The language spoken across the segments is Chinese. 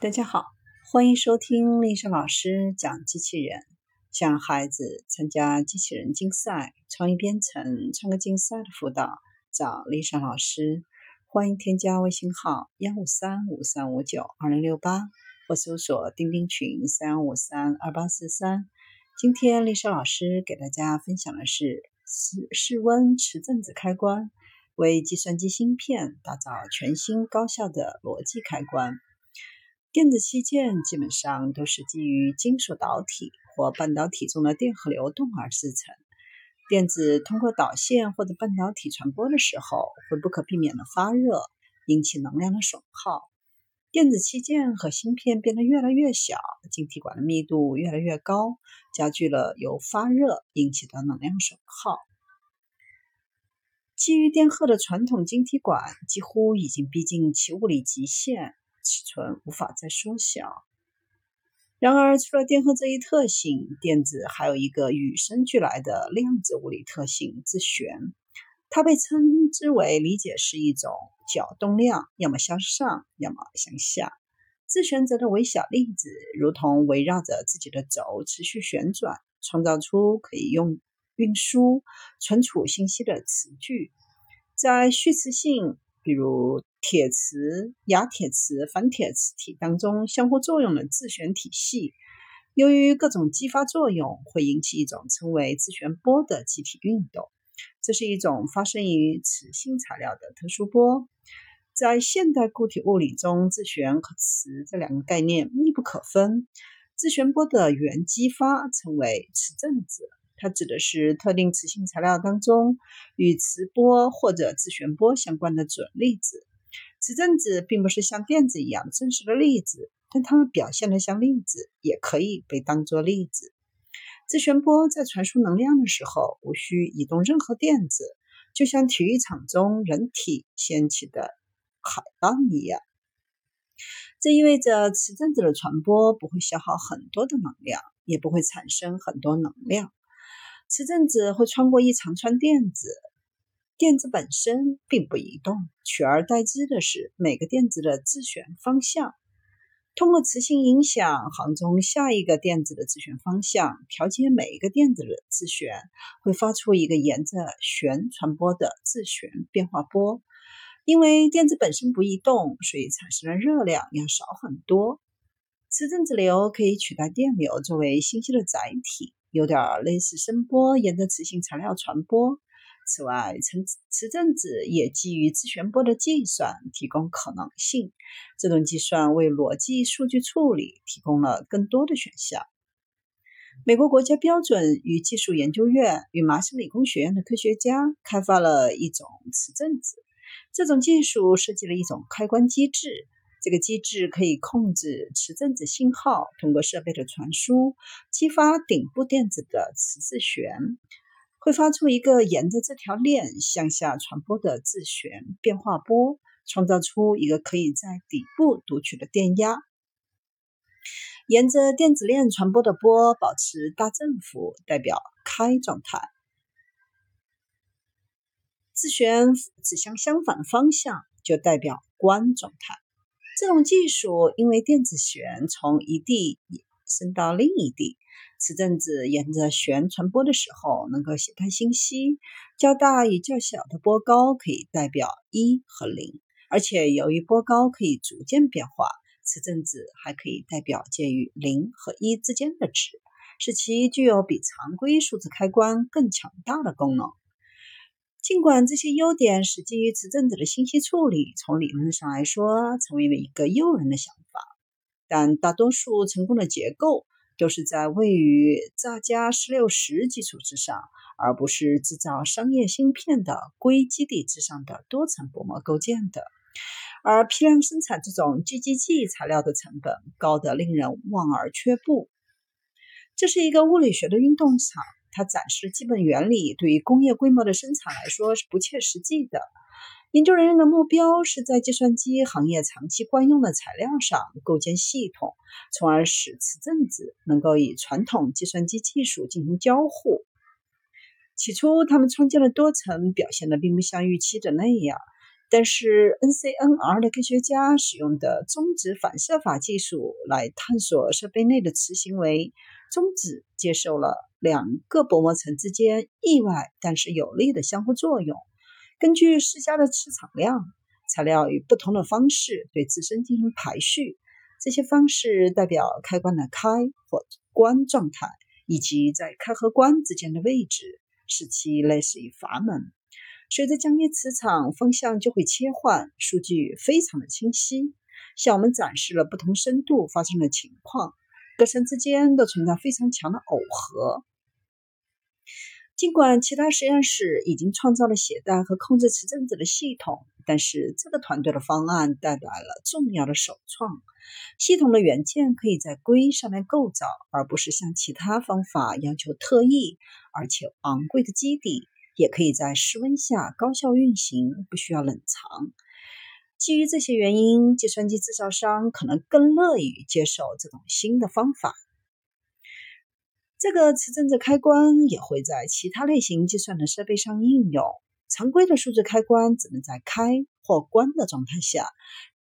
大家好，欢迎收听丽莎老师讲机器人，向孩子参加机器人竞赛、创意编程、创客竞赛的辅导，找丽莎老师。欢迎添加微信号幺五三五三五九二零六八，或搜索钉钉群三五三二八四三。今天丽莎老师给大家分享的是室室温磁振子开关，为计算机芯片打造全新高效的逻辑开关。电子器件基本上都是基于金属导体或半导体中的电荷流动而制成。电子通过导线或者半导体传播的时候，会不可避免的发热，引起能量的损耗。电子器件和芯片变得越来越小，晶体管的密度越来越高，加剧了由发热引起的能量损耗。基于电荷的传统晶体管几乎已经逼近其物理极限。尺寸无法再缩小。然而，除了电荷这一特性，电子还有一个与生俱来的量子物理特性——自旋。它被称之为理解是一种角动量，要么向上，要么向下。自旋则的微小粒子如同围绕着自己的轴持续旋转，创造出可以用运输、存储信息的磁矩。在虚磁性，比如。铁磁、亚铁磁、反铁磁体当中相互作用的自旋体系，由于各种激发作用，会引起一种称为自旋波的集体运动。这是一种发生于磁性材料的特殊波。在现代固体物理中，自旋和磁这两个概念密不可分。自旋波的原激发称为磁振子，它指的是特定磁性材料当中与磁波或者自旋波相关的准粒子。磁振子并不是像电子一样真实的粒子，但它们表现的像粒子，也可以被当作粒子。自旋波在传输能量的时候，无需移动任何电子，就像体育场中人体掀起的海浪一样。这意味着磁振子的传播不会消耗很多的能量，也不会产生很多能量。磁振子会穿过一长串电子。电子本身并不移动，取而代之的是每个电子的自旋方向。通过磁性影响行中下一个电子的自旋方向，调节每一个电子的自旋，会发出一个沿着旋传播的自旋变化波。因为电子本身不移动，所以产生的热量要少很多。磁振子流可以取代电流作为信息的载体，有点类似声波沿着磁性材料传播。此外，磁磁振子也基于自旋波的计算提供可能性。这种计算为逻辑数据处理提供了更多的选项。美国国家标准与技术研究院与麻省理工学院的科学家开发了一种磁振子。这种技术设计了一种开关机制。这个机制可以控制磁振子信号通过设备的传输，激发顶部电子的磁自旋。会发出一个沿着这条链向下传播的自旋变化波，创造出一个可以在底部读取的电压。沿着电子链传播的波保持大振幅，代表开状态；自旋指向相反的方向，就代表关状态。这种技术因为电子旋从一地伸到另一地。磁振子沿着旋传播的时候，能够携带信息。较大与较小的波高可以代表一和零，而且由于波高可以逐渐变化，磁振子还可以代表介于零和一之间的值，使其具有比常规数字开关更强大的功能。尽管这些优点使基于磁振子的信息处理从理论上来说成为了一个诱人的想法，但大多数成功的结构。都是在位于炸加十六十基础之上，而不是制造商业芯片的硅基底之上的多层薄膜构建的。而批量生产这种 GGG 材料的成本高得令人望而却步。这是一个物理学的运动场，它展示基本原理对于工业规模的生产来说是不切实际的。研究人员的目标是在计算机行业长期惯用的材料上构建系统，从而使磁振子能够与传统计算机技术进行交互。起初，他们创建了多层，表现的并不像预期的那样。但是 NCNR 的科学家使用的中子反射法技术来探索设备内的磁行为，中子接受了两个薄膜层之间意外但是有力的相互作用。根据施加的磁场量，材料以不同的方式对自身进行排序。这些方式代表开关的开或关状态，以及在开和关之间的位置，使其类似于阀门。随着降低磁场，方向就会切换，数据非常的清晰，向我们展示了不同深度发生的情况，各层之间都存在非常强的耦合。尽管其他实验室已经创造了携带和控制磁振子的系统，但是这个团队的方案带来了重要的首创。系统的元件可以在硅上面构造，而不是像其他方法要求特异而且昂贵的基底。也可以在室温下高效运行，不需要冷藏。基于这些原因，计算机制造商可能更乐于接受这种新的方法。这个磁振子开关也会在其他类型计算的设备上应用。常规的数字开关只能在开或关的状态下，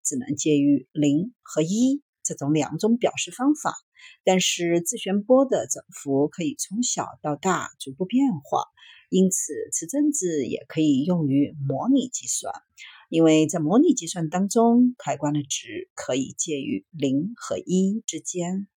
只能介于零和一这种两种表示方法。但是自旋波的振幅可以从小到大逐步变化。因此，磁振子也可以用于模拟计算，因为在模拟计算当中，开关的值可以介于零和一之间。